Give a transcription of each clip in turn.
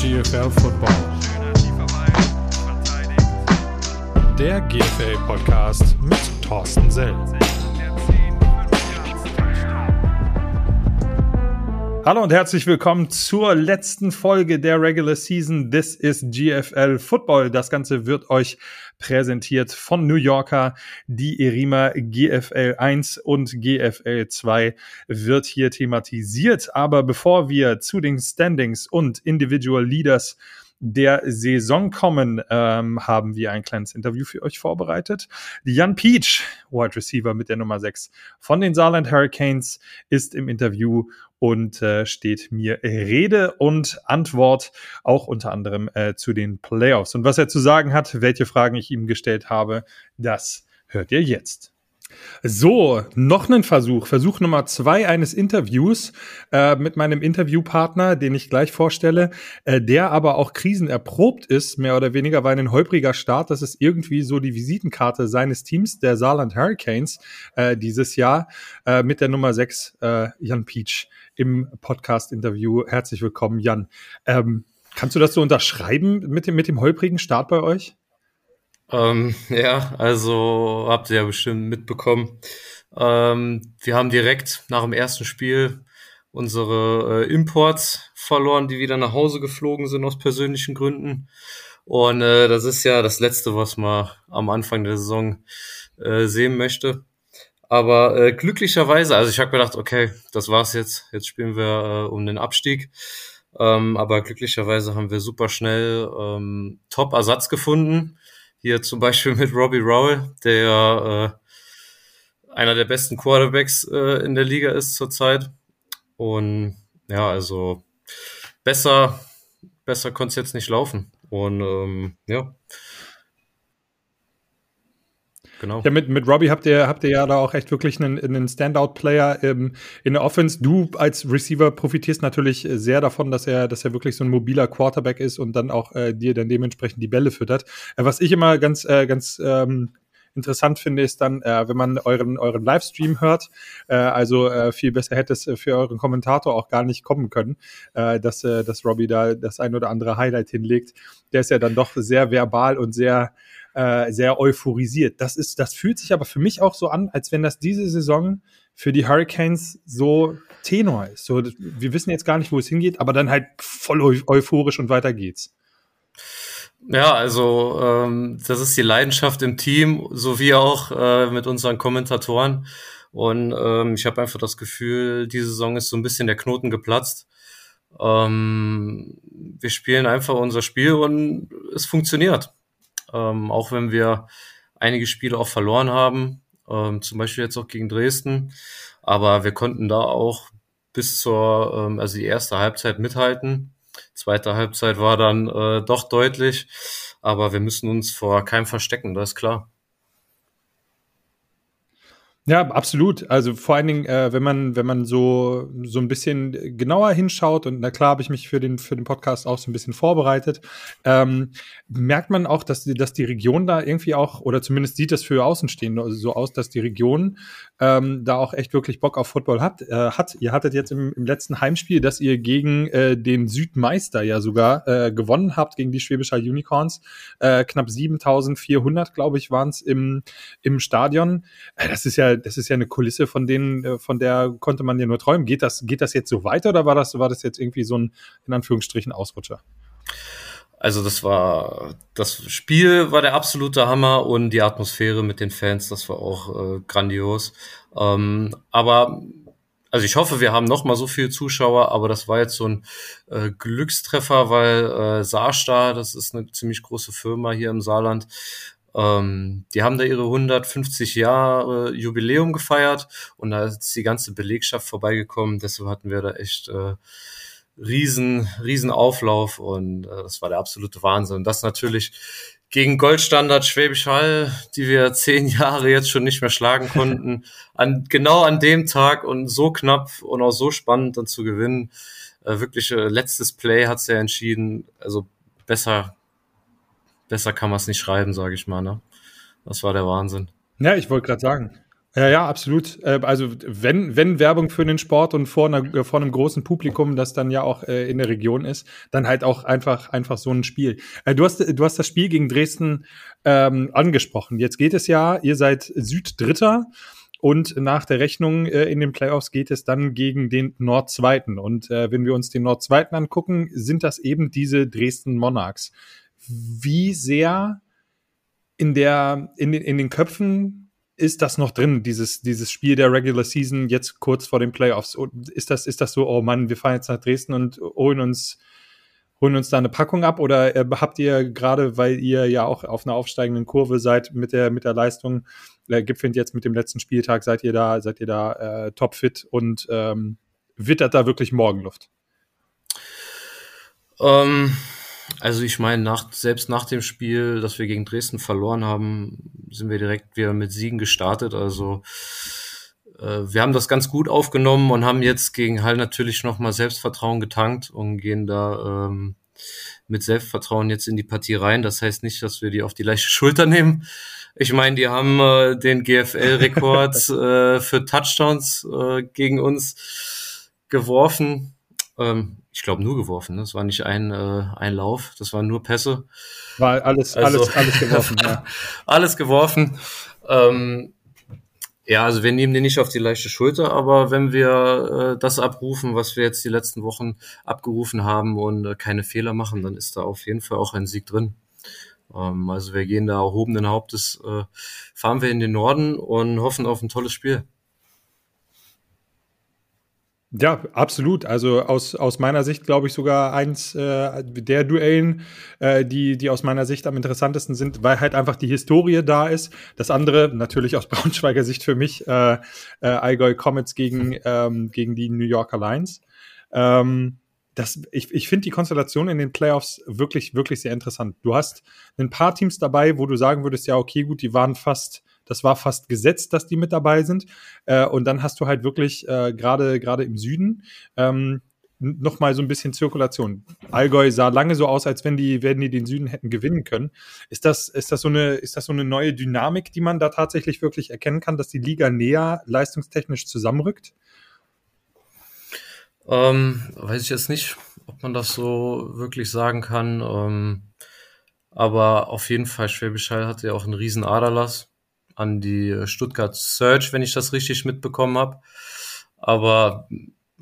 GFL Football. Der GFL Podcast mit Thorsten Sell. Hallo und herzlich willkommen zur letzten Folge der Regular Season. This is GFL Football. Das Ganze wird euch präsentiert von New Yorker. Die Erima GFL 1 und GFL 2 wird hier thematisiert. Aber bevor wir zu den Standings und Individual Leaders der Saison kommen, ähm, haben wir ein kleines Interview für euch vorbereitet. Jan Peach, Wide Receiver mit der Nummer 6 von den Saarland Hurricanes, ist im Interview und äh, steht mir Rede und Antwort auch unter anderem äh, zu den Playoffs. Und was er zu sagen hat, welche Fragen ich ihm gestellt habe, das hört ihr jetzt. So, noch einen Versuch. Versuch Nummer zwei eines Interviews äh, mit meinem Interviewpartner, den ich gleich vorstelle, äh, der aber auch krisenerprobt ist, mehr oder weniger, weil ein holpriger Start, das ist irgendwie so die Visitenkarte seines Teams, der Saarland Hurricanes, äh, dieses Jahr äh, mit der Nummer sechs äh, Jan Peach im Podcast-Interview. Herzlich willkommen, Jan. Ähm, kannst du das so unterschreiben mit dem, mit dem holprigen Start bei euch? Ähm, ja, also habt ihr ja bestimmt mitbekommen. Ähm, wir haben direkt nach dem ersten Spiel unsere äh, Imports verloren, die wieder nach Hause geflogen sind aus persönlichen Gründen. Und äh, das ist ja das Letzte, was man am Anfang der Saison äh, sehen möchte. Aber äh, glücklicherweise, also ich habe gedacht, okay, das war's jetzt. Jetzt spielen wir äh, um den Abstieg. Ähm, aber glücklicherweise haben wir super schnell ähm, Top-Ersatz gefunden hier zum Beispiel mit Robbie Rowell, der äh, einer der besten Quarterbacks äh, in der Liga ist zurzeit. Und ja, also besser, besser konnte es jetzt nicht laufen. Und ähm, ja, Genau. Ja, mit, mit Robbie habt ihr, habt ihr ja da auch echt wirklich einen, einen Standout-Player ähm, in der Offense. Du als Receiver profitierst natürlich sehr davon, dass er, dass er wirklich so ein mobiler Quarterback ist und dann auch äh, dir dann dementsprechend die Bälle füttert. Äh, was ich immer ganz, äh, ganz ähm, interessant finde, ist dann, äh, wenn man euren, euren Livestream hört. Äh, also äh, viel besser hätte es für euren Kommentator auch gar nicht kommen können, äh, dass, äh, dass Robbie da das ein oder andere Highlight hinlegt. Der ist ja dann doch sehr verbal und sehr äh, sehr euphorisiert. Das ist, das fühlt sich aber für mich auch so an, als wenn das diese Saison für die Hurricanes so Tenor ist. So, wir wissen jetzt gar nicht, wo es hingeht, aber dann halt voll euphorisch und weiter geht's. Ja, also ähm, das ist die Leidenschaft im Team, sowie auch äh, mit unseren Kommentatoren. Und ähm, ich habe einfach das Gefühl, diese Saison ist so ein bisschen der Knoten geplatzt. Ähm, wir spielen einfach unser Spiel und es funktioniert ähm, auch wenn wir einige Spiele auch verloren haben, ähm, zum Beispiel jetzt auch gegen Dresden. Aber wir konnten da auch bis zur, ähm, also die erste Halbzeit mithalten. Zweite Halbzeit war dann äh, doch deutlich, aber wir müssen uns vor keinem verstecken, das ist klar. Ja, absolut. Also vor allen Dingen, äh, wenn man, wenn man so, so ein bisschen genauer hinschaut, und na klar habe ich mich für den, für den Podcast auch so ein bisschen vorbereitet, ähm, merkt man auch, dass die, dass die Region da irgendwie auch, oder zumindest sieht das für Außenstehende so aus, dass die Region ähm, da auch echt wirklich Bock auf Football hat. Äh, hat. Ihr hattet jetzt im, im letzten Heimspiel, dass ihr gegen äh, den Südmeister ja sogar äh, gewonnen habt, gegen die Schwäbischer Unicorns. Äh, knapp 7400, glaube ich, waren es im, im Stadion. Äh, das ist ja das ist ja eine Kulisse, von denen, äh, von der konnte man ja nur träumen. Geht das, geht das jetzt so weiter oder war das, war das jetzt irgendwie so ein, in Anführungsstrichen, Ausrutscher? Also das war, das Spiel war der absolute Hammer und die Atmosphäre mit den Fans, das war auch äh, grandios. Ähm, aber also ich hoffe, wir haben noch mal so viele Zuschauer, aber das war jetzt so ein äh, Glückstreffer, weil äh, Saarstadt, das ist eine ziemlich große Firma hier im Saarland, ähm, die haben da ihre 150 Jahre Jubiläum gefeiert und da ist die ganze Belegschaft vorbeigekommen. Deshalb hatten wir da echt äh, riesen, riesen Auflauf und äh, das war der absolute Wahnsinn. Und das natürlich gegen Goldstandard Schwäbisch Hall, die wir zehn Jahre jetzt schon nicht mehr schlagen konnten, an, genau an dem Tag und so knapp und auch so spannend dann zu gewinnen. Äh, wirklich äh, letztes Play hat's ja entschieden. Also besser besser kann man es nicht schreiben, sage ich mal. Ne? Das war der Wahnsinn. Ja, ich wollte gerade sagen. Ja, ja, absolut. Äh, also wenn, wenn Werbung für den Sport und vor, einer, vor einem großen Publikum, das dann ja auch äh, in der Region ist, dann halt auch einfach, einfach so ein Spiel. Äh, du, hast, du hast das Spiel gegen Dresden ähm, angesprochen. Jetzt geht es ja, ihr seid Süddritter und nach der Rechnung äh, in den Playoffs geht es dann gegen den Nordzweiten. Und äh, wenn wir uns den Nordzweiten angucken, sind das eben diese Dresden Monarchs. Wie sehr in der, in den, in den Köpfen ist das noch drin, dieses, dieses Spiel der Regular Season jetzt kurz vor den Playoffs? Ist das, ist das so, oh Mann, wir fahren jetzt nach Dresden und holen uns, holen uns da eine Packung ab? Oder äh, habt ihr gerade, weil ihr ja auch auf einer aufsteigenden Kurve seid mit der, mit der Leistung, äh, gipfelt jetzt mit dem letzten Spieltag, seid ihr da, seid ihr da äh, topfit und ähm, wittert da wirklich Morgenluft? Ähm, also ich meine, nach, selbst nach dem Spiel, das wir gegen Dresden verloren haben, sind wir direkt wieder mit Siegen gestartet. Also äh, wir haben das ganz gut aufgenommen und haben jetzt gegen Hall natürlich nochmal Selbstvertrauen getankt und gehen da ähm, mit Selbstvertrauen jetzt in die Partie rein. Das heißt nicht, dass wir die auf die leichte Schulter nehmen. Ich meine, die haben äh, den GFL-Rekord äh, für Touchdowns äh, gegen uns geworfen. Ähm, ich glaube, nur geworfen. Ne? Das war nicht ein, äh, ein Lauf, das waren nur Pässe. War alles, also, alles, alles geworfen, ja. Alles geworfen. Ähm, ja, also wir nehmen den nicht auf die leichte Schulter, aber wenn wir äh, das abrufen, was wir jetzt die letzten Wochen abgerufen haben und äh, keine Fehler machen, dann ist da auf jeden Fall auch ein Sieg drin. Ähm, also wir gehen da erhobenen Hauptes, äh, fahren wir in den Norden und hoffen auf ein tolles Spiel. Ja, absolut. Also aus, aus meiner Sicht glaube ich sogar eins äh, der Duellen, äh, die, die aus meiner Sicht am interessantesten sind, weil halt einfach die Historie da ist. Das andere, natürlich aus Braunschweiger Sicht für mich, äh, äh, Allgäu Comets gegen, ähm, gegen die New Yorker Lions. Ähm, das, ich ich finde die Konstellation in den Playoffs wirklich, wirklich sehr interessant. Du hast ein paar Teams dabei, wo du sagen würdest, ja, okay, gut, die waren fast das war fast gesetzt, dass die mit dabei sind. Äh, und dann hast du halt wirklich äh, gerade gerade im Süden ähm, noch mal so ein bisschen Zirkulation. Allgäu sah lange so aus, als wenn die, wenn die den Süden hätten gewinnen können. Ist das, ist das so eine, ist das so eine neue Dynamik, die man da tatsächlich wirklich erkennen kann, dass die Liga näher leistungstechnisch zusammenrückt? Ähm, weiß ich jetzt nicht, ob man das so wirklich sagen kann. Ähm, aber auf jeden Fall, Schwäbisch Hall hatte ja auch einen riesen Aderlass an die Stuttgart Search, wenn ich das richtig mitbekommen habe. Aber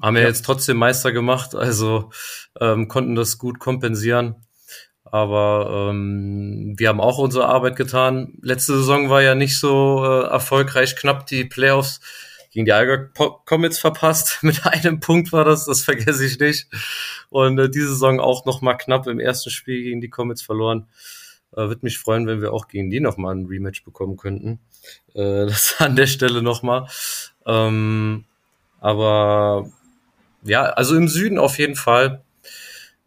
haben ja, ja jetzt trotzdem Meister gemacht, also ähm, konnten das gut kompensieren. Aber ähm, wir haben auch unsere Arbeit getan. Letzte Saison war ja nicht so äh, erfolgreich, knapp die Playoffs gegen die Allgäu Comets verpasst. Mit einem Punkt war das, das vergesse ich nicht. Und äh, diese Saison auch noch mal knapp im ersten Spiel gegen die Comets verloren. Äh, Würde mich freuen, wenn wir auch gegen die nochmal ein Rematch bekommen könnten. Äh, das an der Stelle nochmal. Ähm, aber ja, also im Süden auf jeden Fall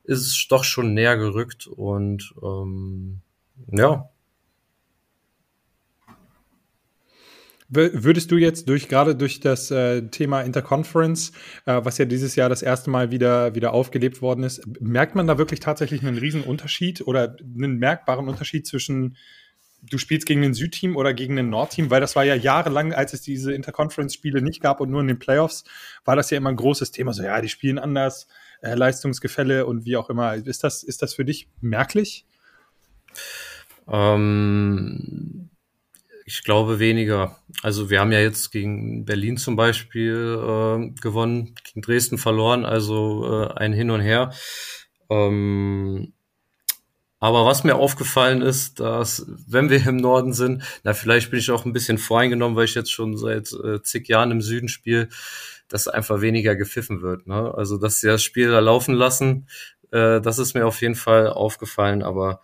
ist es doch schon näher gerückt und ähm, ja, Würdest du jetzt durch gerade durch das äh, Thema Interconference, äh, was ja dieses Jahr das erste Mal wieder wieder aufgelebt worden ist, merkt man da wirklich tatsächlich einen riesen Unterschied oder einen merkbaren Unterschied zwischen du spielst gegen ein Südteam oder gegen ein Nordteam, weil das war ja jahrelang, als es diese Interconference-Spiele nicht gab und nur in den Playoffs, war das ja immer ein großes Thema. So, ja, die spielen anders, äh, Leistungsgefälle und wie auch immer. Ist das, ist das für dich merklich? Ähm, ich glaube weniger. Also wir haben ja jetzt gegen Berlin zum Beispiel äh, gewonnen, gegen Dresden verloren, also äh, ein Hin und Her. Ähm, aber was mir aufgefallen ist, dass wenn wir im Norden sind, na vielleicht bin ich auch ein bisschen voreingenommen, weil ich jetzt schon seit äh, zig Jahren im Süden spiele, dass einfach weniger gepfiffen wird. Ne? Also dass sie das Spiel da laufen lassen, äh, das ist mir auf jeden Fall aufgefallen, aber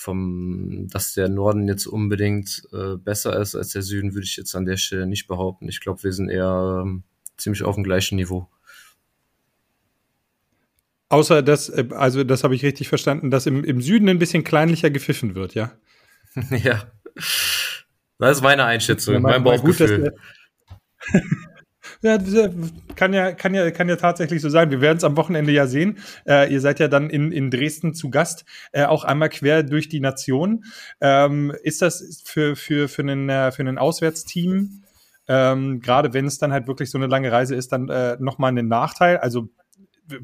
vom, dass der Norden jetzt unbedingt äh, besser ist als der Süden, würde ich jetzt an der Stelle nicht behaupten. Ich glaube, wir sind eher ähm, ziemlich auf dem gleichen Niveau. Außer dass, äh, also das habe ich richtig verstanden, dass im, im Süden ein bisschen kleinlicher gepfiffen wird, ja? ja. Das ist meine Einschätzung, ja, mein, mein Bauchgefühl. Gut, Ja, kann ja, kann ja, kann ja tatsächlich so sein. Wir werden es am Wochenende ja sehen. Äh, ihr seid ja dann in, in Dresden zu Gast, äh, auch einmal quer durch die Nation. Ähm, ist das für, für, für, einen, äh, für einen Auswärtsteam ähm, gerade wenn es dann halt wirklich so eine lange Reise ist, dann äh, nochmal ein Nachteil. Also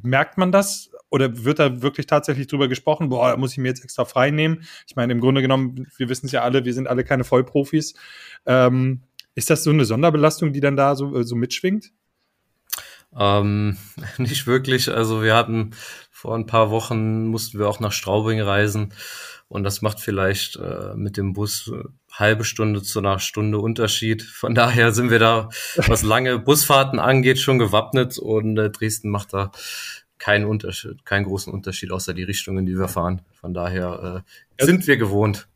merkt man das oder wird da wirklich tatsächlich drüber gesprochen, boah, da muss ich mir jetzt extra frei nehmen? Ich meine, im Grunde genommen, wir wissen es ja alle, wir sind alle keine Vollprofis. Ähm, ist das so eine Sonderbelastung, die dann da so, so mitschwingt? Ähm, nicht wirklich. Also wir hatten vor ein paar Wochen mussten wir auch nach Straubing reisen und das macht vielleicht äh, mit dem Bus äh, halbe Stunde zu einer Stunde Unterschied. Von daher sind wir da, was lange Busfahrten angeht, schon gewappnet und äh, Dresden macht da keinen Unterschied, keinen großen Unterschied außer die Richtung, in die wir fahren. Von daher äh, sind wir gewohnt.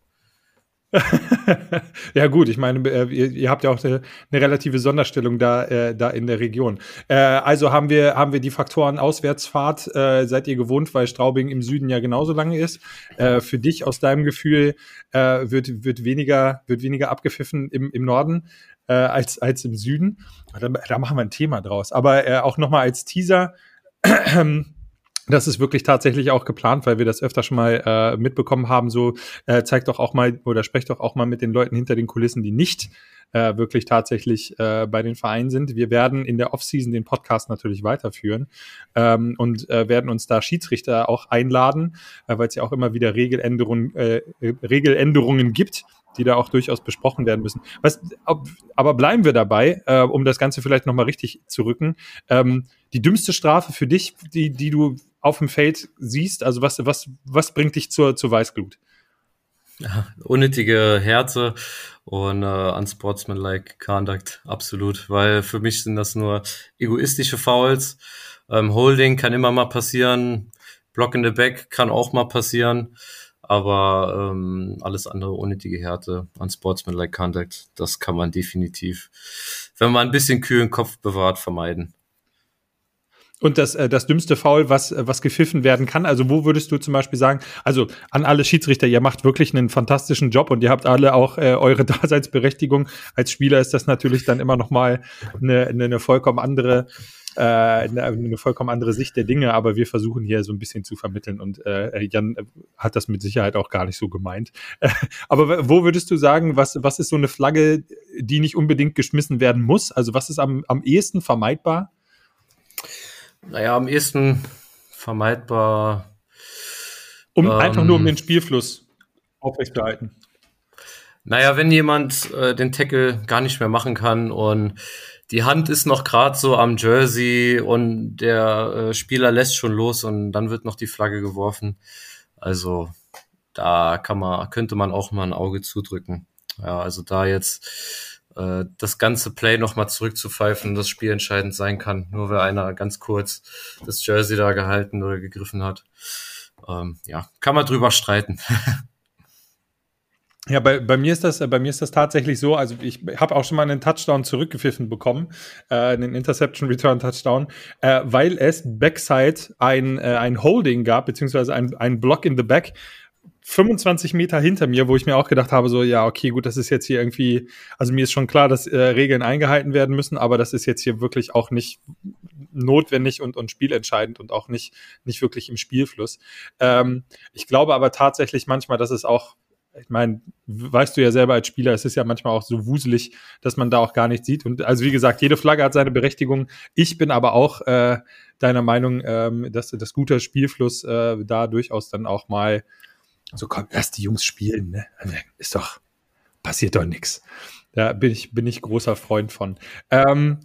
ja gut, ich meine, äh, ihr, ihr habt ja auch eine, eine, relative Sonderstellung da, äh, da in der Region. Äh, also haben wir, haben wir die Faktoren Auswärtsfahrt, äh, seid ihr gewohnt, weil Straubing im Süden ja genauso lange ist. Äh, für dich aus deinem Gefühl äh, wird, wird, weniger, wird weniger abgepfiffen im, im Norden äh, als, als im Süden. Da, da machen wir ein Thema draus. Aber äh, auch nochmal als Teaser. Das ist wirklich tatsächlich auch geplant, weil wir das öfter schon mal äh, mitbekommen haben. So äh, zeigt doch auch mal oder sprecht doch auch mal mit den Leuten hinter den Kulissen, die nicht äh, wirklich tatsächlich äh, bei den Vereinen sind. Wir werden in der Offseason den Podcast natürlich weiterführen ähm, und äh, werden uns da Schiedsrichter auch einladen, äh, weil es ja auch immer wieder Regeländerungen, äh, Regeländerungen gibt die da auch durchaus besprochen werden müssen. Was, ob, aber bleiben wir dabei, äh, um das Ganze vielleicht nochmal richtig zu rücken. Ähm, die dümmste Strafe für dich, die, die du auf dem Feld siehst? Also was, was, was bringt dich zur, zur Weißglut? Ja, unnötige Härte und uh, unsportsmanlike conduct, absolut. Weil für mich sind das nur egoistische Fouls. Ähm, Holding kann immer mal passieren. Block in the back kann auch mal passieren. Aber ähm, alles andere unnötige Härte unsportsmanlike conduct, das kann man definitiv, wenn man ein bisschen kühlen Kopf bewahrt, vermeiden. Und das, äh, das dümmste Foul, was, äh, was gepfiffen werden kann. Also, wo würdest du zum Beispiel sagen, also an alle Schiedsrichter, ihr macht wirklich einen fantastischen Job und ihr habt alle auch äh, eure Daseinsberechtigung. Als Spieler ist das natürlich dann immer noch mal eine, eine, eine vollkommen andere äh, eine, eine vollkommen andere Sicht der Dinge, aber wir versuchen hier so ein bisschen zu vermitteln und äh, Jan hat das mit Sicherheit auch gar nicht so gemeint. aber wo würdest du sagen, was, was ist so eine Flagge, die nicht unbedingt geschmissen werden muss? Also was ist am, am ehesten vermeidbar? Naja, am ehesten vermeidbar. Um ähm, einfach nur um den Spielfluss aufrechtzuerhalten. Naja, wenn jemand äh, den Tackle gar nicht mehr machen kann und die Hand ist noch gerade so am Jersey und der äh, Spieler lässt schon los und dann wird noch die Flagge geworfen. Also da kann man, könnte man auch mal ein Auge zudrücken. Ja, also da jetzt äh, das ganze Play nochmal zurückzupfeifen, das Spiel entscheidend sein kann, nur weil einer ganz kurz das Jersey da gehalten oder gegriffen hat. Ähm, ja, kann man drüber streiten. Ja, bei, bei mir ist das, bei mir ist das tatsächlich so. Also ich habe auch schon mal einen Touchdown zurückgepfiffen bekommen, äh, einen Interception Return Touchdown, äh, weil es Backside ein, äh, ein Holding gab, beziehungsweise ein, ein Block in the Back, 25 Meter hinter mir, wo ich mir auch gedacht habe, so, ja, okay, gut, das ist jetzt hier irgendwie, also mir ist schon klar, dass äh, Regeln eingehalten werden müssen, aber das ist jetzt hier wirklich auch nicht notwendig und, und spielentscheidend und auch nicht, nicht wirklich im Spielfluss. Ähm, ich glaube aber tatsächlich manchmal, dass es auch, ich meine, weißt du ja selber als Spieler, es ist ja manchmal auch so wuselig, dass man da auch gar nichts sieht. Und also wie gesagt, jede Flagge hat seine Berechtigung. Ich bin aber auch äh, deiner Meinung, ähm, dass das guter Spielfluss äh, da durchaus dann auch mal so, komm, erst die Jungs spielen, ne? Also, ist doch, passiert doch nichts. Da bin ich, bin ich großer Freund von. Ähm,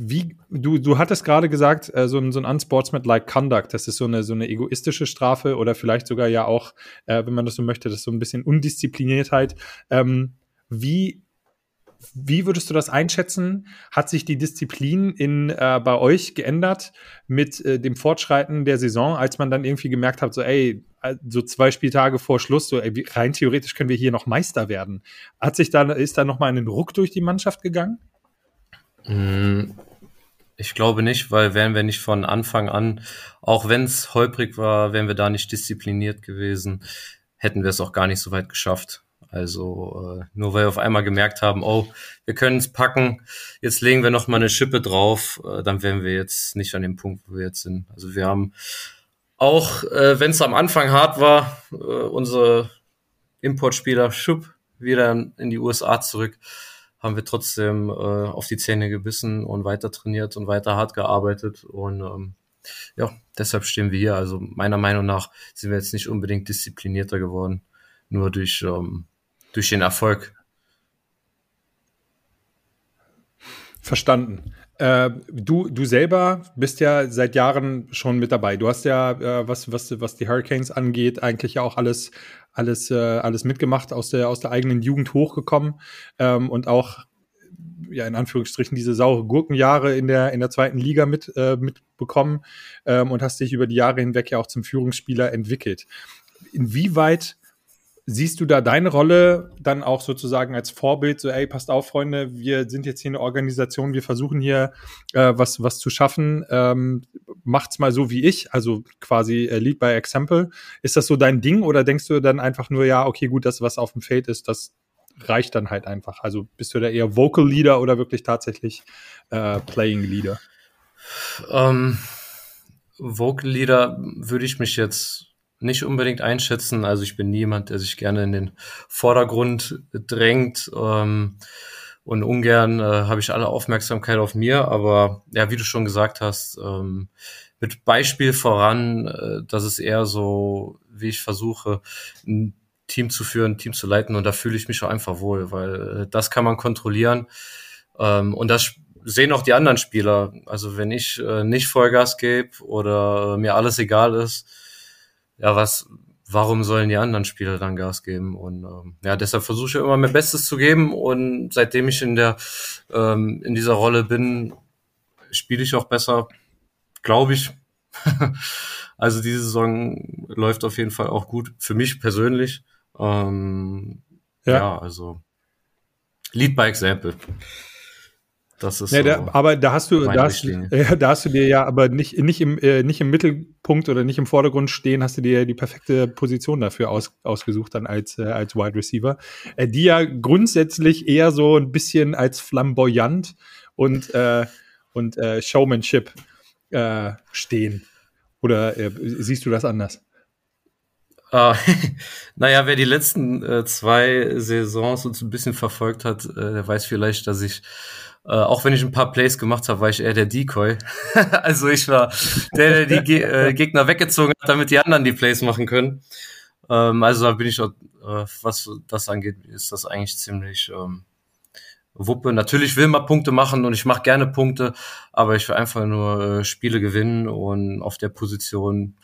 wie, du, du hattest gerade gesagt, äh, so ein, so ein unsportsmanlike conduct, das ist so eine, so eine egoistische Strafe oder vielleicht sogar ja auch, äh, wenn man das so möchte, das ist so ein bisschen Undiszipliniertheit. Ähm, wie wie würdest du das einschätzen? Hat sich die Disziplin in, äh, bei euch geändert mit äh, dem Fortschreiten der Saison, als man dann irgendwie gemerkt hat, so ey, äh, so zwei Spieltage vor Schluss, so ey, rein theoretisch können wir hier noch Meister werden. Hat sich da, ist da nochmal ein Ruck durch die Mannschaft gegangen? Ich glaube nicht, weil wären wir nicht von Anfang an, auch wenn es holprig war, wären wir da nicht diszipliniert gewesen, hätten wir es auch gar nicht so weit geschafft. Also äh, nur weil wir auf einmal gemerkt haben, oh, wir können es packen, jetzt legen wir noch mal eine Schippe drauf, äh, dann wären wir jetzt nicht an dem Punkt, wo wir jetzt sind. Also wir haben auch, äh, wenn es am Anfang hart war, äh, unsere Importspieler Schub wieder in die USA zurück. Haben wir trotzdem äh, auf die Zähne gebissen und weiter trainiert und weiter hart gearbeitet. Und ähm, ja, deshalb stehen wir hier. Also meiner Meinung nach sind wir jetzt nicht unbedingt disziplinierter geworden, nur durch, ähm, durch den Erfolg. Verstanden. Äh, du, du selber bist ja seit Jahren schon mit dabei. Du hast ja, äh, was, was, was die Hurricanes angeht, eigentlich ja auch alles, alles, äh, alles mitgemacht, aus der, aus der eigenen Jugend hochgekommen ähm, und auch ja in Anführungsstrichen diese saure Gurkenjahre in der in der zweiten Liga mit äh, mitbekommen ähm, und hast dich über die Jahre hinweg ja auch zum Führungsspieler entwickelt. Inwieweit Siehst du da deine Rolle dann auch sozusagen als Vorbild, so, ey, passt auf, Freunde, wir sind jetzt hier eine Organisation, wir versuchen hier äh, was, was zu schaffen, ähm, macht's mal so wie ich, also quasi äh, Lead by Example. Ist das so dein Ding oder denkst du dann einfach nur, ja, okay, gut, das, was auf dem Feld ist, das reicht dann halt einfach? Also bist du da eher Vocal Leader oder wirklich tatsächlich äh, Playing Leader? Ähm, Vocal Leader würde ich mich jetzt nicht unbedingt einschätzen. Also ich bin niemand, der sich gerne in den Vordergrund drängt. Ähm, und ungern äh, habe ich alle Aufmerksamkeit auf mir. Aber ja, wie du schon gesagt hast, ähm, mit Beispiel voran, äh, dass es eher so, wie ich versuche, ein Team zu führen, ein Team zu leiten. Und da fühle ich mich auch einfach wohl, weil äh, das kann man kontrollieren. Ähm, und das sehen auch die anderen Spieler. Also wenn ich äh, nicht Vollgas gebe oder mir alles egal ist, ja, was, warum sollen die anderen Spieler dann Gas geben? Und ähm, ja, deshalb versuche ich immer mein Bestes zu geben. Und seitdem ich in der ähm, in dieser Rolle bin, spiele ich auch besser, glaube ich. also diese Saison läuft auf jeden Fall auch gut für mich persönlich. Ähm, ja. ja, also Lead by Example. Das ist ja, so da, aber da hast du, da hast, ja, da hast du dir ja aber nicht, nicht, im, äh, nicht im Mittelpunkt oder nicht im Vordergrund stehen, hast du dir die perfekte Position dafür aus, ausgesucht dann als, äh, als Wide Receiver, äh, die ja grundsätzlich eher so ein bisschen als flamboyant und, äh, und äh, Showmanship äh, stehen. Oder äh, siehst du das anders? Uh, naja, wer die letzten äh, zwei Saisons uns ein bisschen verfolgt hat, äh, der weiß vielleicht, dass ich äh, auch wenn ich ein paar Plays gemacht habe, war ich eher der Decoy. also ich war der, der die Ge äh, Gegner weggezogen hat, damit die anderen die Plays machen können. Ähm, also da bin ich auch, äh, was das angeht, ist das eigentlich ziemlich ähm, Wuppe. Natürlich will man Punkte machen und ich mache gerne Punkte, aber ich will einfach nur äh, Spiele gewinnen und auf der Position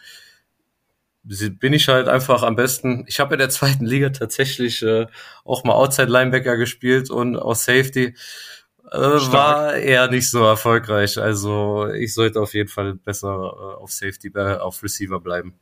bin ich halt einfach am besten. Ich habe in der zweiten Liga tatsächlich äh, auch mal Outside Linebacker gespielt und aus Safety äh, war eher nicht so erfolgreich. Also ich sollte auf jeden Fall besser äh, auf Safety, äh, auf Receiver bleiben.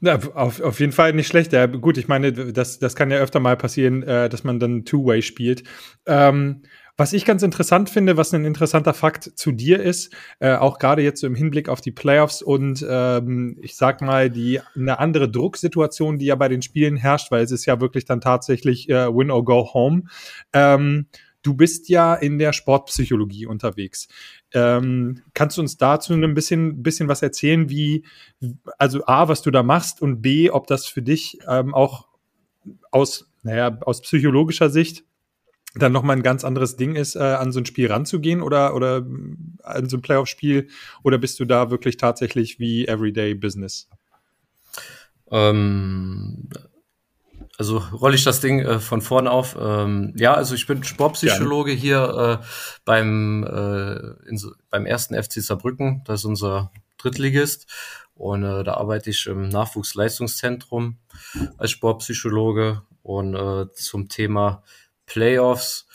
Ja, auf, auf jeden Fall nicht schlecht. Ja, gut, ich meine, das, das kann ja öfter mal passieren, äh, dass man dann Two-Way spielt. Ähm, was ich ganz interessant finde, was ein interessanter Fakt zu dir ist, äh, auch gerade jetzt so im Hinblick auf die Playoffs und ähm, ich sag mal, die eine andere Drucksituation, die ja bei den Spielen herrscht, weil es ist ja wirklich dann tatsächlich äh, Win or Go Home. Ähm, Du bist ja in der Sportpsychologie unterwegs. Ähm, kannst du uns dazu ein bisschen, bisschen was erzählen, wie, also A, was du da machst und B, ob das für dich ähm, auch aus, naja, aus psychologischer Sicht dann nochmal ein ganz anderes Ding ist, äh, an so ein Spiel ranzugehen oder, oder an so ein Playoff-Spiel oder bist du da wirklich tatsächlich wie Everyday Business? Ähm, also rolle ich das Ding äh, von vorne auf. Ähm, ja, also ich bin Sportpsychologe Gerne. hier äh, beim, äh, in, beim ersten FC Saarbrücken. Das ist unser Drittligist. Und äh, da arbeite ich im Nachwuchsleistungszentrum als Sportpsychologe und äh, zum Thema Playoffs.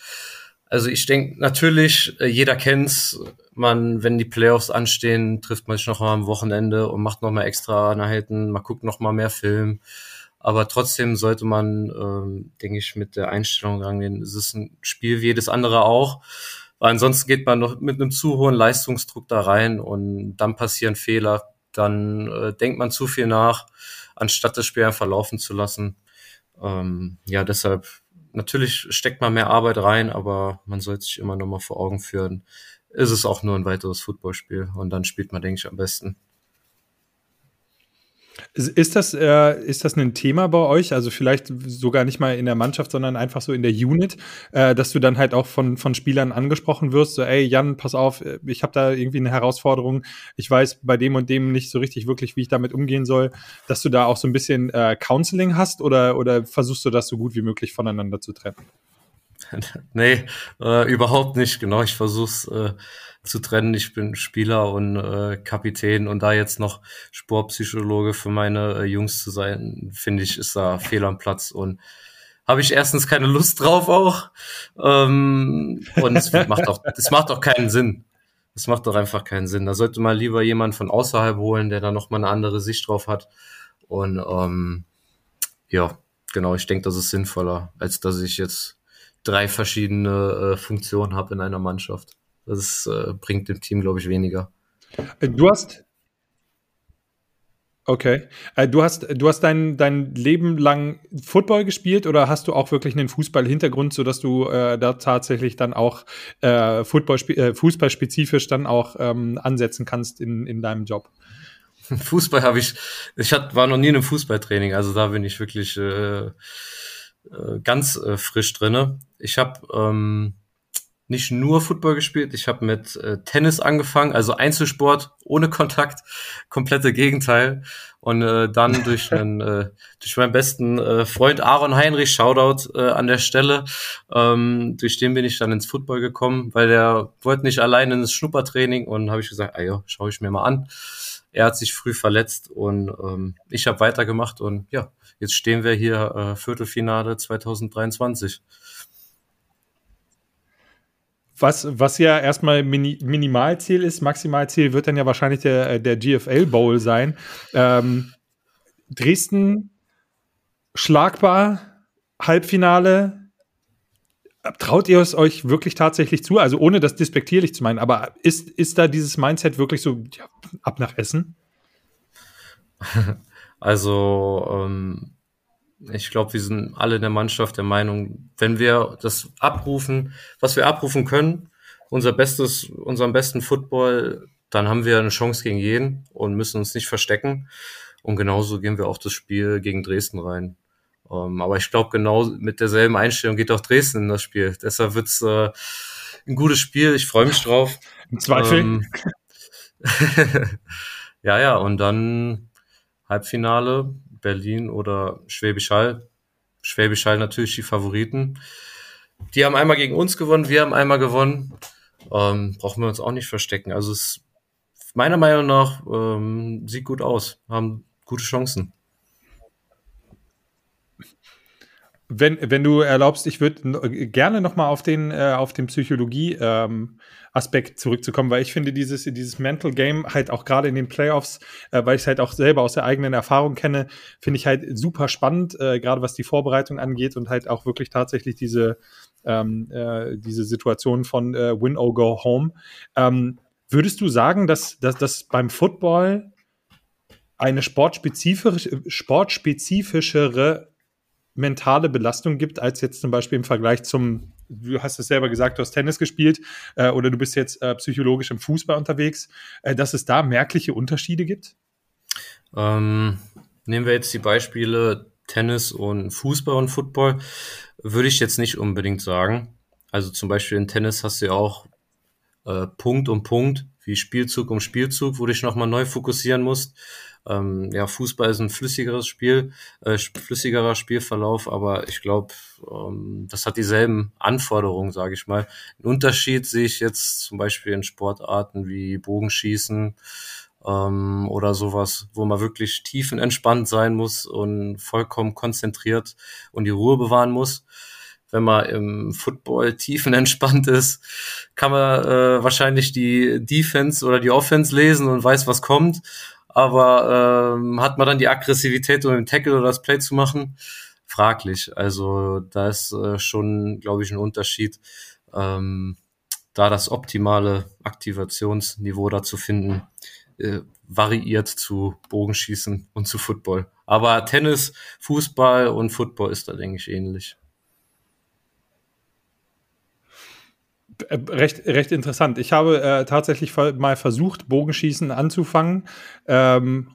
Also ich denke natürlich, äh, jeder kennt's. Man, wenn die Playoffs anstehen, trifft man sich noch mal am Wochenende und macht noch mal extra Einheiten. Man guckt noch mal mehr Film. Aber trotzdem sollte man, ähm, denke ich, mit der Einstellung rangehen, es ist ein Spiel wie jedes andere auch. Weil ansonsten geht man noch mit einem zu hohen Leistungsdruck da rein und dann passieren Fehler. Dann äh, denkt man zu viel nach, anstatt das Spiel einfach laufen zu lassen. Ähm, ja, deshalb, natürlich steckt man mehr Arbeit rein, aber man sollte sich immer noch mal vor Augen führen, ist es auch nur ein weiteres Footballspiel und dann spielt man, denke ich, am besten. Ist das, äh, ist das ein Thema bei euch? Also vielleicht sogar nicht mal in der Mannschaft, sondern einfach so in der Unit, äh, dass du dann halt auch von, von Spielern angesprochen wirst, so, ey, Jan, pass auf, ich habe da irgendwie eine Herausforderung, ich weiß bei dem und dem nicht so richtig wirklich, wie ich damit umgehen soll, dass du da auch so ein bisschen äh, Counseling hast oder, oder versuchst du das so gut wie möglich voneinander zu trennen? nee, äh, überhaupt nicht, genau, ich versuch's äh, zu trennen. Ich bin Spieler und äh, Kapitän und da jetzt noch Sportpsychologe für meine äh, Jungs zu sein, finde ich, ist da fehl am Platz und habe ich erstens keine Lust drauf auch ähm, und es macht auch, das macht auch keinen Sinn. Das macht doch einfach keinen Sinn. Da sollte man lieber jemand von außerhalb holen, der da noch mal eine andere Sicht drauf hat und ähm, ja, genau. Ich denke, das ist sinnvoller, als dass ich jetzt drei verschiedene äh, Funktionen habe in einer Mannschaft. Das äh, bringt dem Team, glaube ich, weniger. Äh, du hast. Okay. Äh, du hast, du hast dein, dein Leben lang Football gespielt oder hast du auch wirklich einen Fußball-Hintergrund, sodass du äh, da tatsächlich dann auch äh, Football, äh, fußballspezifisch dann auch ähm, ansetzen kannst in, in deinem Job? Fußball habe ich, ich hat, war noch nie in einem Fußballtraining, also da bin ich wirklich äh, äh ganz äh, frisch drinne. Ich habe ähm, nicht nur Football gespielt, ich habe mit äh, Tennis angefangen, also Einzelsport ohne Kontakt, komplette Gegenteil. Und äh, dann durch einen, äh, durch meinen besten äh, Freund Aaron Heinrich, Shoutout äh, an der Stelle, ähm, durch den bin ich dann ins Football gekommen, weil der wollte nicht allein ins Schnuppertraining und habe ich gesagt, ah ja, schaue ich mir mal an. Er hat sich früh verletzt und ähm, ich habe weitergemacht und ja, jetzt stehen wir hier äh, Viertelfinale 2023 was, was ja erstmal Mini Minimalziel ist, Maximalziel wird dann ja wahrscheinlich der, äh, der GFL Bowl sein. Ähm, Dresden schlagbar, Halbfinale. Traut ihr es euch wirklich tatsächlich zu? Also ohne das despektierlich zu meinen, aber ist, ist da dieses Mindset wirklich so ja, ab nach Essen? Also ähm, ich glaube, wir sind alle in der Mannschaft der Meinung, wenn wir das abrufen, was wir abrufen können, unser bestes, unseren besten Football, dann haben wir eine Chance gegen jeden und müssen uns nicht verstecken. Und genauso gehen wir auch das Spiel gegen Dresden rein. Ähm, aber ich glaube, genau mit derselben Einstellung geht auch Dresden in das Spiel. Deshalb wird's äh, ein gutes Spiel. Ich freue mich drauf. Im Zweifel. Ähm, ja, ja, und dann Halbfinale Berlin oder Schwäbisch Hall. Schwäbisch Hall natürlich die Favoriten. Die haben einmal gegen uns gewonnen, wir haben einmal gewonnen. Ähm, brauchen wir uns auch nicht verstecken. Also es meiner Meinung nach ähm, sieht gut aus, haben gute Chancen. Wenn, wenn du erlaubst, ich würde gerne noch mal auf den, äh, auf den Psychologie ähm, zurückzukommen, weil ich finde dieses, dieses Mental Game halt auch gerade in den Playoffs, äh, weil ich es halt auch selber aus der eigenen Erfahrung kenne, finde ich halt super spannend, äh, gerade was die Vorbereitung angeht und halt auch wirklich tatsächlich diese, ähm, äh, diese Situation von äh, Win or Go Home. Ähm, würdest du sagen, dass, dass, dass beim Football eine sportspezifisch, sportspezifischere mentale Belastung gibt, als jetzt zum Beispiel im Vergleich zum du hast es selber gesagt, du hast Tennis gespielt äh, oder du bist jetzt äh, psychologisch im Fußball unterwegs, äh, dass es da merkliche Unterschiede gibt? Ähm, nehmen wir jetzt die Beispiele Tennis und Fußball und Football, würde ich jetzt nicht unbedingt sagen. Also zum Beispiel in Tennis hast du ja auch äh, Punkt um Punkt, wie Spielzug um Spielzug, wo du dich nochmal neu fokussieren musst. Ähm, ja, Fußball ist ein flüssigeres Spiel, äh, flüssigerer Spielverlauf, aber ich glaube, ähm, das hat dieselben Anforderungen, sage ich mal. Ein Unterschied sehe ich jetzt zum Beispiel in Sportarten wie Bogenschießen ähm, oder sowas, wo man wirklich tiefenentspannt sein muss und vollkommen konzentriert und die Ruhe bewahren muss wenn man im Football tiefenentspannt ist, kann man äh, wahrscheinlich die Defense oder die Offense lesen und weiß, was kommt aber ähm, hat man dann die Aggressivität, um den Tackle oder das Play zu machen? Fraglich. Also da ist äh, schon, glaube ich, ein Unterschied, ähm, da das optimale Aktivationsniveau da zu finden, äh, variiert zu Bogenschießen und zu Football. Aber Tennis, Fußball und Football ist da, denke ich, ähnlich. Recht, recht interessant. Ich habe äh, tatsächlich mal versucht, Bogenschießen anzufangen. Ähm,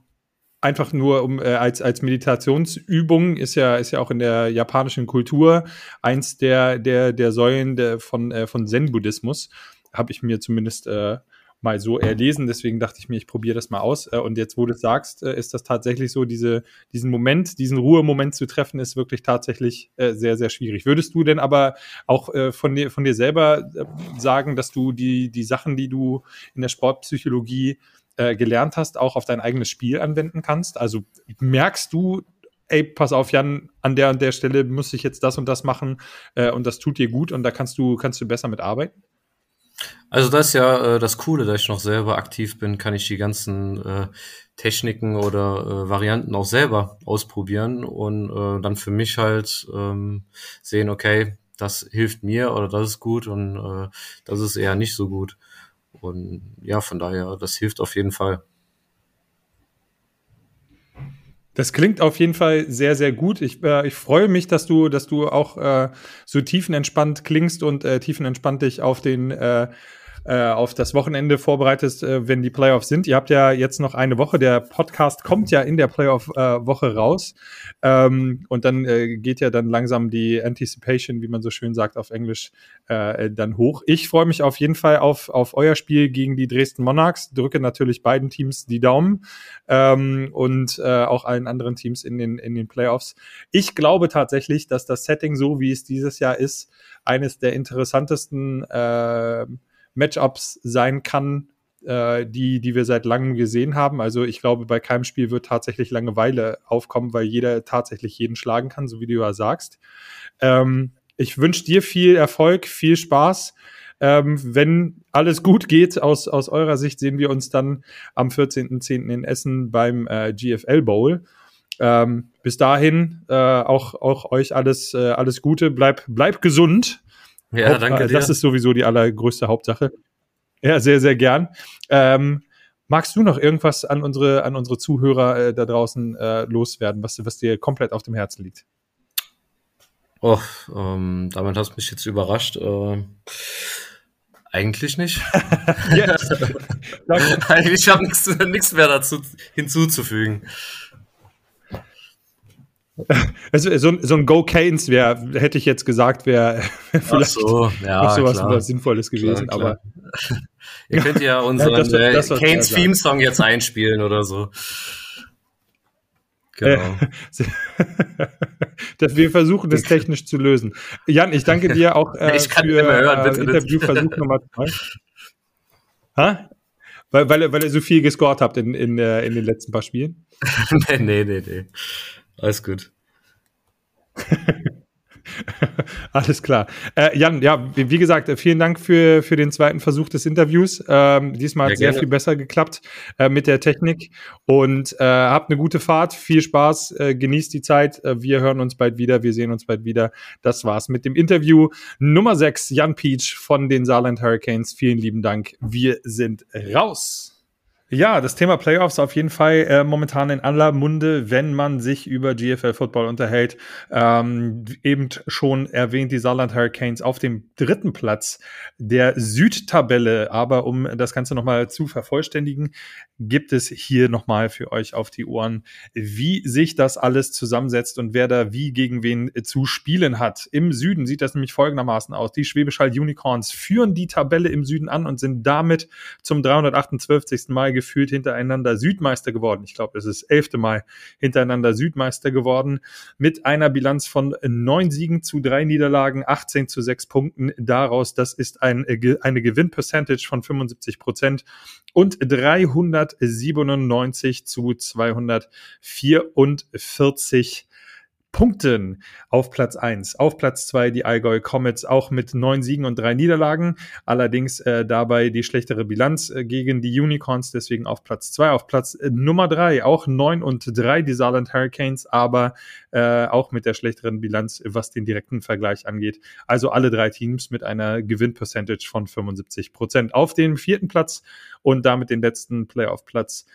einfach nur um äh, als als Meditationsübung ist ja ist ja auch in der japanischen Kultur eins der der der Säulen der von äh, von Zen Buddhismus habe ich mir zumindest äh, mal so erlesen. Deswegen dachte ich mir, ich probiere das mal aus. Äh, und jetzt, wo du es sagst, äh, ist das tatsächlich so, diese, diesen Moment, diesen Ruhemoment zu treffen, ist wirklich tatsächlich äh, sehr, sehr schwierig. Würdest du denn aber auch von, dir, von dir selber sagen, dass du die, die Sachen, die du in der Sportpsychologie gelernt hast, auch auf dein eigenes Spiel anwenden kannst? Also merkst du, ey, pass auf, Jan, an der und der Stelle muss ich jetzt das und das machen und das tut dir gut und da kannst du, kannst du besser mit arbeiten? Also das ist ja äh, das Coole, da ich noch selber aktiv bin, kann ich die ganzen äh, Techniken oder äh, Varianten auch selber ausprobieren und äh, dann für mich halt ähm, sehen, okay, das hilft mir oder das ist gut und äh, das ist eher nicht so gut. Und ja, von daher, das hilft auf jeden Fall. Das klingt auf jeden Fall sehr, sehr gut. Ich, äh, ich freue mich, dass du, dass du auch äh, so tiefenentspannt klingst und äh, tiefenentspannt dich auf den äh, äh, auf das Wochenende vorbereitest, äh, wenn die Playoffs sind. Ihr habt ja jetzt noch eine Woche. Der Podcast kommt ja in der Playoff-Woche äh, raus. Ähm, und dann äh, geht ja dann langsam die Anticipation, wie man so schön sagt auf Englisch, äh, dann hoch. Ich freue mich auf jeden Fall auf, auf euer Spiel gegen die Dresden Monarchs. Drücke natürlich beiden Teams die Daumen ähm, und auch allen anderen Teams in den, in den Playoffs. Ich glaube tatsächlich, dass das Setting, so wie es dieses Jahr ist, eines der interessantesten äh, Matchups sein kann, äh, die, die wir seit langem gesehen haben. Also ich glaube, bei keinem Spiel wird tatsächlich Langeweile aufkommen, weil jeder tatsächlich jeden schlagen kann, so wie du ja sagst. Ähm, ich wünsche dir viel Erfolg, viel Spaß. Ähm, wenn alles gut geht, aus, aus eurer Sicht sehen wir uns dann am 14.10. in Essen beim äh, GFL Bowl. Ähm, bis dahin äh, auch, auch euch alles, äh, alles Gute, bleib, bleib gesund ja, Haupt, danke dir. Das ist sowieso die allergrößte Hauptsache. Ja, sehr, sehr gern. Ähm, magst du noch irgendwas an unsere, an unsere Zuhörer äh, da draußen äh, loswerden, was, was dir komplett auf dem Herzen liegt? Oh, ähm, damit hast du mich jetzt überrascht. Äh, eigentlich nicht. eigentlich habe ich nichts mehr dazu hinzuzufügen. Also so, so ein Go Canes wäre, hätte ich jetzt gesagt, wäre wär vielleicht so, ja, noch sowas klar. Sinnvolles gewesen. Klar, klar. Aber ihr könnt ja unseren ja, das, Canes Theme Song jetzt einspielen oder so. Genau. dass wir versuchen, das technisch zu lösen. Jan, ich danke dir auch äh, ich kann für hören, bitte, äh, Interviewversuch Nummer zwei. Ha? Weil, weil, weil ihr so viel gescored habt in, in, äh, in den letzten paar Spielen? nee, nee, nee, nee. Alles gut. Alles klar. Äh, Jan, ja, wie, gesagt, äh, vielen Dank für, für den zweiten Versuch des Interviews. Ähm, diesmal hat es sehr viel besser geklappt äh, mit der Technik. Und äh, habt eine gute Fahrt, viel Spaß, äh, genießt die Zeit. Äh, wir hören uns bald wieder, wir sehen uns bald wieder. Das war's mit dem Interview Nummer 6, Jan Peach von den Saarland Hurricanes. Vielen lieben Dank. Wir sind raus. Ja, das Thema Playoffs auf jeden Fall äh, momentan in aller Munde, wenn man sich über GFL Football unterhält. Ähm, eben schon erwähnt die Saarland Hurricanes auf dem dritten Platz der Südtabelle. Aber um das Ganze nochmal zu vervollständigen, gibt es hier nochmal für euch auf die Ohren, wie sich das alles zusammensetzt und wer da wie gegen wen zu spielen hat. Im Süden sieht das nämlich folgendermaßen aus. Die Schwäbisch Unicorns führen die Tabelle im Süden an und sind damit zum 328. Mal gefühlt hintereinander Südmeister geworden. Ich glaube, es ist elfte Mal hintereinander Südmeister geworden mit einer Bilanz von neun Siegen zu drei Niederlagen, 18 zu sechs Punkten daraus. Das ist ein, eine Gewinnpercentage von 75 Prozent und 397 zu 244 Punkten auf Platz 1. Auf Platz 2 die Allgäu Comets auch mit neun Siegen und drei Niederlagen. Allerdings äh, dabei die schlechtere Bilanz äh, gegen die Unicorns, deswegen auf Platz 2. Auf Platz äh, Nummer 3 auch neun und drei die Saarland Hurricanes, aber äh, auch mit der schlechteren Bilanz, was den direkten Vergleich angeht. Also alle drei Teams mit einer Gewinnpercentage von 75 Prozent. Auf dem vierten Platz und damit den letzten Playoff-Platz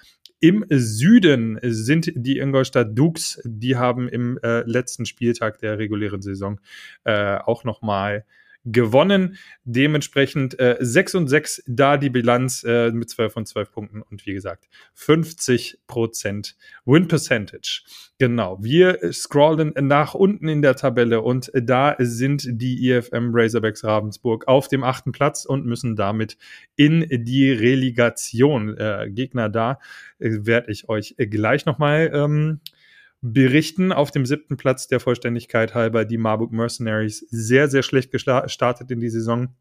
im Süden sind die Ingolstadt Dukes. Die haben im äh, letzten Spieltag der regulären Saison äh, auch nochmal gewonnen. Dementsprechend äh, 6 und 6 da die Bilanz äh, mit 12 und 12 Punkten und wie gesagt 50 Prozent Win Percentage. Genau, wir scrollen nach unten in der Tabelle und da sind die IFM Razorbacks Ravensburg auf dem achten Platz und müssen damit in die Relegation. Äh, Gegner da äh, werde ich euch gleich nochmal ähm, berichten. Auf dem siebten Platz der Vollständigkeit halber die Marburg Mercenaries sehr, sehr schlecht gestartet in die Saison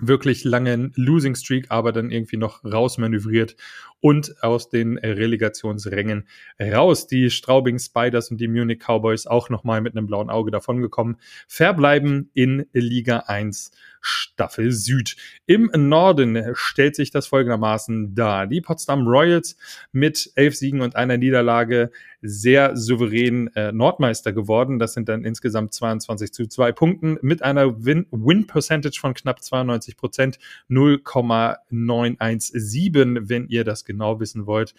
wirklich langen Losing Streak, aber dann irgendwie noch rausmanövriert und aus den Relegationsrängen raus. Die Straubing Spiders und die Munich Cowboys auch nochmal mit einem blauen Auge davongekommen, verbleiben in Liga 1 Staffel Süd. Im Norden stellt sich das folgendermaßen dar. Die Potsdam Royals mit elf Siegen und einer Niederlage sehr souverän äh, Nordmeister geworden. Das sind dann insgesamt 22 zu 2 Punkten mit einer Win-Percentage Win von knapp 92 Prozent, 0,917, wenn ihr das genau wissen wollt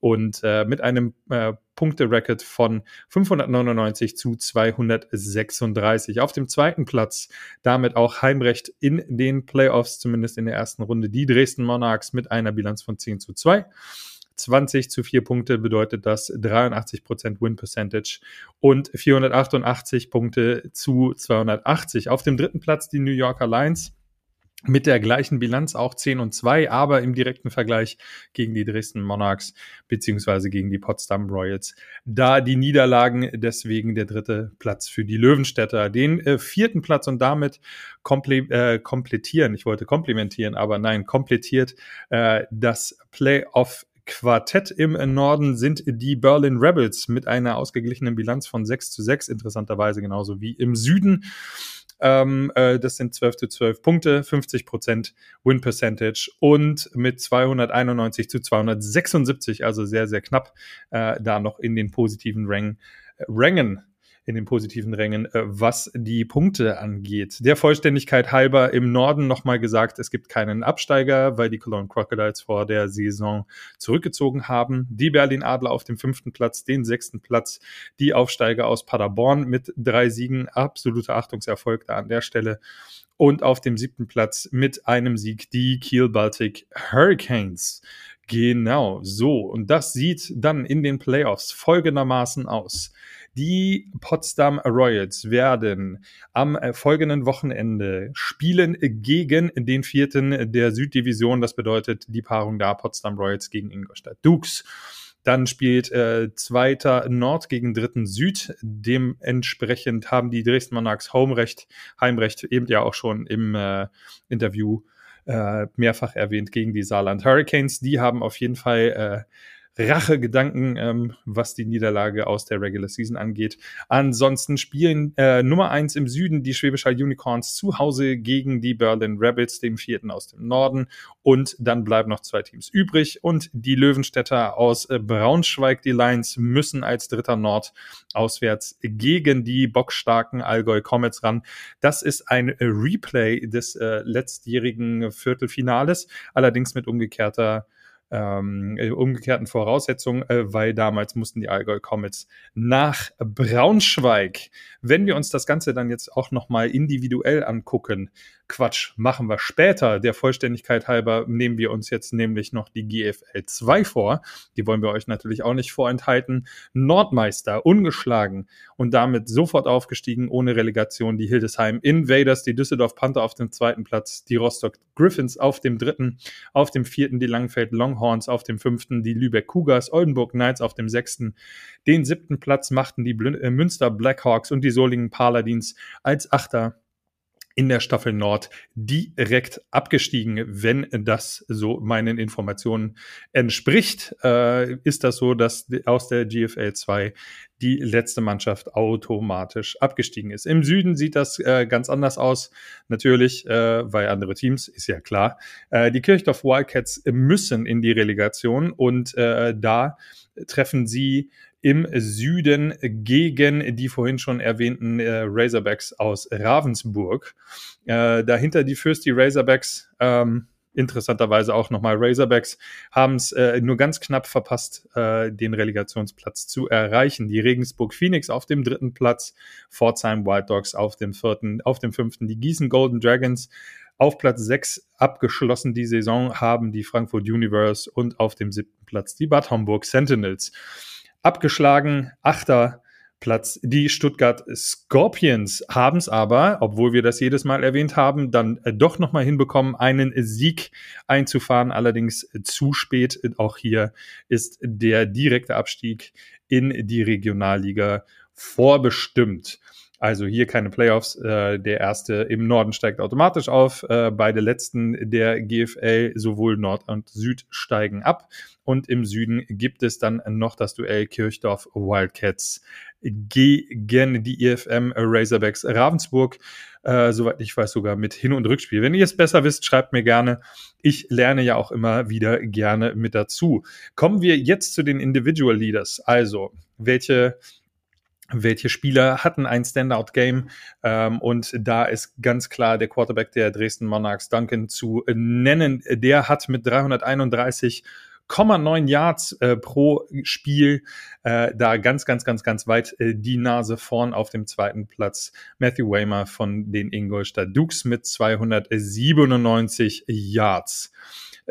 und äh, mit einem äh, Punkte-Record von 599 zu 236. Auf dem zweiten Platz damit auch Heimrecht in den Playoffs, zumindest in der ersten Runde, die Dresden Monarchs mit einer Bilanz von 10 zu 2. 20 zu 4 Punkte bedeutet das 83% Win Percentage und 488 Punkte zu 280. Auf dem dritten Platz die New Yorker Lions mit der gleichen Bilanz auch 10 und 2, aber im direkten Vergleich gegen die Dresden Monarchs beziehungsweise gegen die Potsdam Royals. Da die Niederlagen deswegen der dritte Platz für die Löwenstädter. Den äh, vierten Platz und damit komple äh, komplettieren, ich wollte komplimentieren, aber nein, komplettiert äh, das Playoff Quartett im Norden sind die Berlin Rebels mit einer ausgeglichenen Bilanz von 6 zu 6, interessanterweise genauso wie im Süden. Ähm, äh, das sind 12 zu 12 Punkte, 50 Prozent Win Percentage und mit 291 zu 276, also sehr, sehr knapp, äh, da noch in den positiven Rängen, äh, Rängen in den positiven Rängen, äh, was die Punkte angeht. Der Vollständigkeit halber im Norden nochmal gesagt, es gibt keinen Absteiger, weil die Cologne Crocodiles vor der Saison zurückgezogen haben. Die Berlin Adler auf dem fünften Platz, den sechsten Platz, die Aufsteiger aus Paderborn mit drei Siegen, absoluter Achtungserfolg da an der Stelle. Und auf dem siebten Platz mit einem Sieg die Kiel Baltic Hurricanes. Genau, so. Und das sieht dann in den Playoffs folgendermaßen aus. Die Potsdam Royals werden am äh, folgenden Wochenende spielen gegen den vierten der Süddivision. Das bedeutet die Paarung da Potsdam Royals gegen Ingolstadt Dukes. Dann spielt äh, zweiter Nord gegen dritten Süd. Dementsprechend haben die Dresden Monarchs Homerecht, Heimrecht eben ja auch schon im äh, Interview äh, mehrfach erwähnt gegen die Saarland Hurricanes. Die haben auf jeden Fall äh, Rachegedanken, ähm, was die Niederlage aus der Regular Season angeht. Ansonsten spielen äh, Nummer eins im Süden die Schwäbisch Hall Unicorns zu Hause gegen die Berlin Rebels, dem vierten aus dem Norden. Und dann bleiben noch zwei Teams übrig. Und die Löwenstädter aus äh, Braunschweig, die Lions, müssen als dritter Nord auswärts gegen die bockstarken Allgäu Comets ran. Das ist ein äh, Replay des äh, letztjährigen Viertelfinales, allerdings mit umgekehrter ähm, äh, umgekehrten Voraussetzungen, äh, weil damals mussten die Allgäu Comets nach Braunschweig. Wenn wir uns das Ganze dann jetzt auch nochmal individuell angucken, Quatsch, machen wir später. Der Vollständigkeit halber nehmen wir uns jetzt nämlich noch die GFL 2 vor. Die wollen wir euch natürlich auch nicht vorenthalten. Nordmeister, ungeschlagen und damit sofort aufgestiegen, ohne Relegation. Die Hildesheim Invaders, die Düsseldorf Panther auf dem zweiten Platz, die Rostock Griffins auf dem dritten, auf dem vierten die Langfeld Longhorns, auf dem fünften die Lübeck Cougars, Oldenburg Knights auf dem sechsten. Den siebten Platz machten die äh, Münster Blackhawks und die Solingen Paladins als Achter in der Staffel Nord direkt abgestiegen, wenn das so meinen Informationen entspricht. Äh, ist das so, dass aus der GFL 2 die letzte Mannschaft automatisch abgestiegen ist. Im Süden sieht das äh, ganz anders aus, natürlich, äh, weil andere Teams, ist ja klar. Äh, die Kirchdorf Wildcats müssen in die Relegation und äh, da treffen sie im Süden gegen die vorhin schon erwähnten äh, Razorbacks aus Ravensburg. Äh, dahinter die Fürsti Razorbacks. Ähm, interessanterweise auch nochmal Razorbacks, haben es äh, nur ganz knapp verpasst, äh, den Relegationsplatz zu erreichen. Die Regensburg Phoenix auf dem dritten Platz, Pforzheim Wild Dogs auf dem vierten, auf dem fünften, die Gießen Golden Dragons auf Platz 6 abgeschlossen die Saison haben die Frankfurt Universe und auf dem siebten Platz die Bad Homburg Sentinels. Abgeschlagen, achter Platz. Die Stuttgart Scorpions haben es aber, obwohl wir das jedes Mal erwähnt haben, dann äh, doch nochmal hinbekommen, einen Sieg einzufahren. Allerdings zu spät. Auch hier ist der direkte Abstieg in die Regionalliga vorbestimmt. Also hier keine Playoffs. Äh, der erste im Norden steigt automatisch auf. Äh, beide letzten der GFL, sowohl Nord und Süd, steigen ab. Und im Süden gibt es dann noch das Duell Kirchdorf Wildcats gegen die EFM Razorbacks Ravensburg. Äh, soweit ich weiß, sogar mit Hin- und Rückspiel. Wenn ihr es besser wisst, schreibt mir gerne. Ich lerne ja auch immer wieder gerne mit dazu. Kommen wir jetzt zu den Individual Leaders. Also, welche welche Spieler hatten ein Standout-Game ähm, und da ist ganz klar der Quarterback der Dresden Monarchs, Duncan, zu nennen. Der hat mit 331 9 Yards äh, pro Spiel. Äh, da ganz, ganz, ganz, ganz weit äh, die Nase vorn auf dem zweiten Platz. Matthew Waymer von den Ingolstadt Dukes mit 297 Yards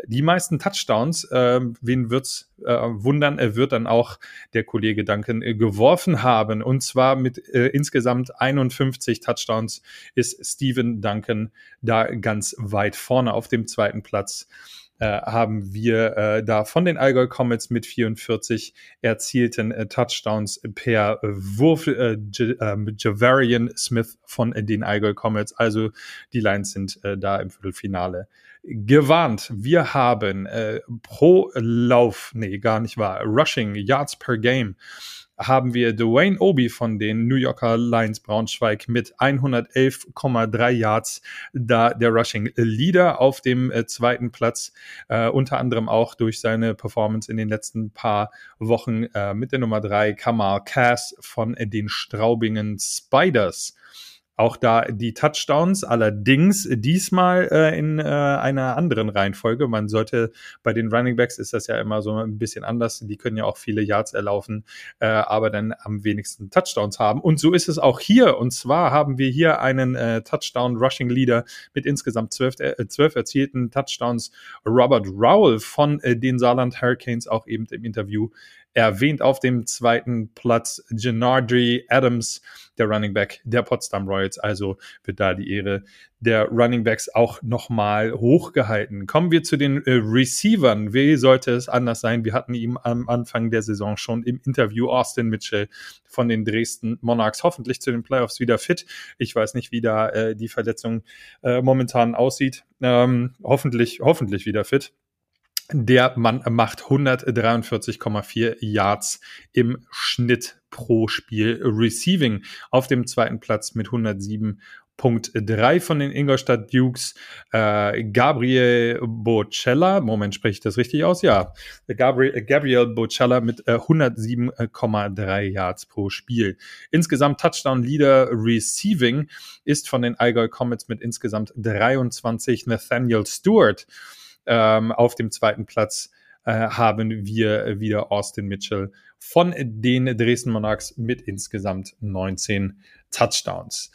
die meisten Touchdowns, äh, wen wird's äh, wundern, er wird dann auch der Kollege Duncan äh, geworfen haben. Und zwar mit äh, insgesamt 51 Touchdowns ist Steven Duncan da ganz weit vorne auf dem zweiten Platz. Äh, haben wir äh, da von den Allgäu Comets mit 44 erzielten äh, Touchdowns per Wurf äh, ähm, Javarian Smith von den Allgäu Comets. Also die Lions sind äh, da im Viertelfinale gewarnt. Wir haben äh, pro Lauf, nee, gar nicht wahr, Rushing Yards per Game haben wir Dwayne Obi von den New Yorker Lions Braunschweig mit 111,3 Yards, da der Rushing Leader auf dem äh, zweiten Platz, äh, unter anderem auch durch seine Performance in den letzten paar Wochen äh, mit der Nummer 3 Kamal Cass von den Straubingen Spiders auch da die Touchdowns, allerdings diesmal äh, in äh, einer anderen Reihenfolge. Man sollte bei den Running Backs ist das ja immer so ein bisschen anders. Die können ja auch viele Yards erlaufen, äh, aber dann am wenigsten Touchdowns haben. Und so ist es auch hier. Und zwar haben wir hier einen äh, Touchdown Rushing Leader mit insgesamt zwölf, äh, zwölf erzielten Touchdowns. Robert Rowell von äh, den Saarland Hurricanes auch eben im Interview erwähnt auf dem zweiten Platz Gennardry Adams, der Running Back der Potsdam Royals. Also wird da die Ehre der Running Backs auch nochmal hochgehalten. Kommen wir zu den äh, Receivern. Wie sollte es anders sein? Wir hatten ihm am Anfang der Saison schon im Interview Austin Mitchell von den Dresden Monarchs hoffentlich zu den Playoffs wieder fit. Ich weiß nicht, wie da äh, die Verletzung äh, momentan aussieht. Ähm, hoffentlich, hoffentlich wieder fit. Der Mann macht 143,4 Yards im Schnitt pro Spiel Receiving. Auf dem zweiten Platz mit 107.3 von den Ingolstadt Dukes. Äh, Gabriel Bocella, Moment, spreche ich das richtig aus? Ja, Gabriel, Gabriel Bocella mit äh, 107,3 Yards pro Spiel. Insgesamt Touchdown Leader Receiving ist von den Allgäu Comets mit insgesamt 23 Nathaniel Stewart. Ähm, auf dem zweiten Platz äh, haben wir wieder Austin Mitchell von den Dresden Monarchs mit insgesamt 19 Touchdowns.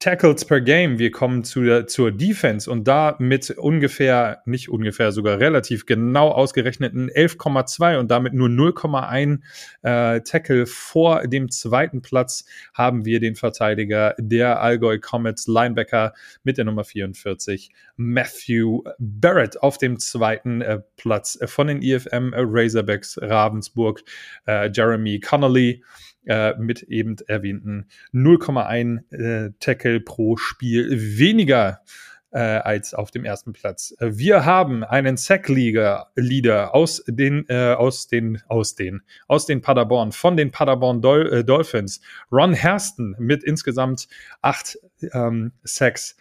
Tackles per Game. Wir kommen zu der, zur Defense und da mit ungefähr, nicht ungefähr, sogar relativ genau ausgerechneten 11,2 und damit nur 0,1 äh, Tackle vor dem zweiten Platz haben wir den Verteidiger der Allgäu Comets Linebacker mit der Nummer 44, Matthew Barrett auf dem zweiten äh, Platz von den EFM Razorbacks Ravensburg, äh, Jeremy Connolly äh, mit eben erwähnten 0,1 äh, Tackle pro Spiel weniger äh, als auf dem ersten Platz. Wir haben einen Sack-Leader Leader aus den äh, aus den aus den aus den Paderborn von den Paderborn Dol äh, Dolphins, Ron Hersten mit insgesamt acht ähm, Sacks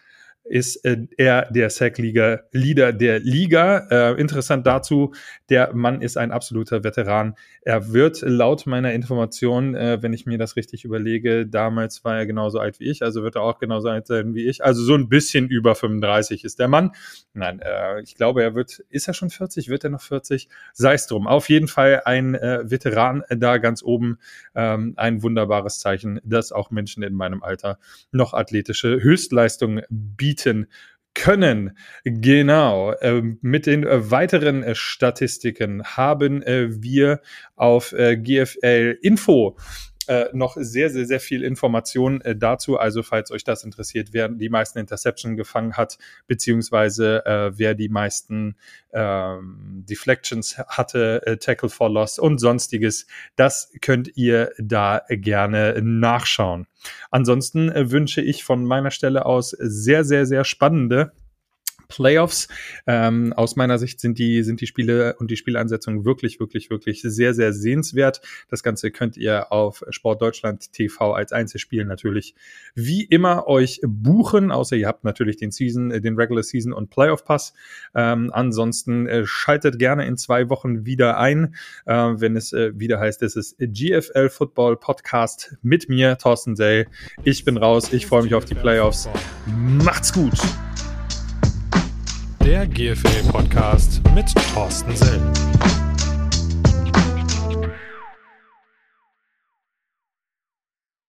ist äh, er der Sack-Leader der Liga. Äh, interessant dazu, der Mann ist ein absoluter Veteran. Er wird laut meiner Information, äh, wenn ich mir das richtig überlege, damals war er genauso alt wie ich, also wird er auch genauso alt sein wie ich. Also so ein bisschen über 35 ist der Mann. Nein, äh, ich glaube, er wird, ist er schon 40? Wird er noch 40? Sei es drum. Auf jeden Fall ein äh, Veteran da ganz oben. Ähm, ein wunderbares Zeichen, dass auch Menschen in meinem Alter noch athletische Höchstleistungen bieten können. Genau. Ähm, mit den äh, weiteren äh, Statistiken haben äh, wir auf GFL Info äh, noch sehr, sehr, sehr viel Information äh, dazu. Also, falls euch das interessiert, wer die meisten Interception gefangen hat, beziehungsweise äh, wer die meisten ähm, Deflections hatte, äh, Tackle for Loss und sonstiges, das könnt ihr da gerne nachschauen. Ansonsten äh, wünsche ich von meiner Stelle aus sehr, sehr, sehr spannende Playoffs. Ähm, aus meiner Sicht sind die, sind die Spiele und die Spielansetzungen wirklich, wirklich, wirklich sehr, sehr sehenswert. Das Ganze könnt ihr auf Sportdeutschland TV als Einzelspiel natürlich wie immer euch buchen, außer ihr habt natürlich den Season, äh, den Regular Season und Playoff Pass. Ähm, ansonsten äh, schaltet gerne in zwei Wochen wieder ein, äh, wenn es äh, wieder heißt, es ist GFL Football Podcast mit mir, Thorsten Sell. Ich bin raus, ich freue mich auf die Playoffs. Macht's gut! Der GFL Podcast mit Thorsten Sell.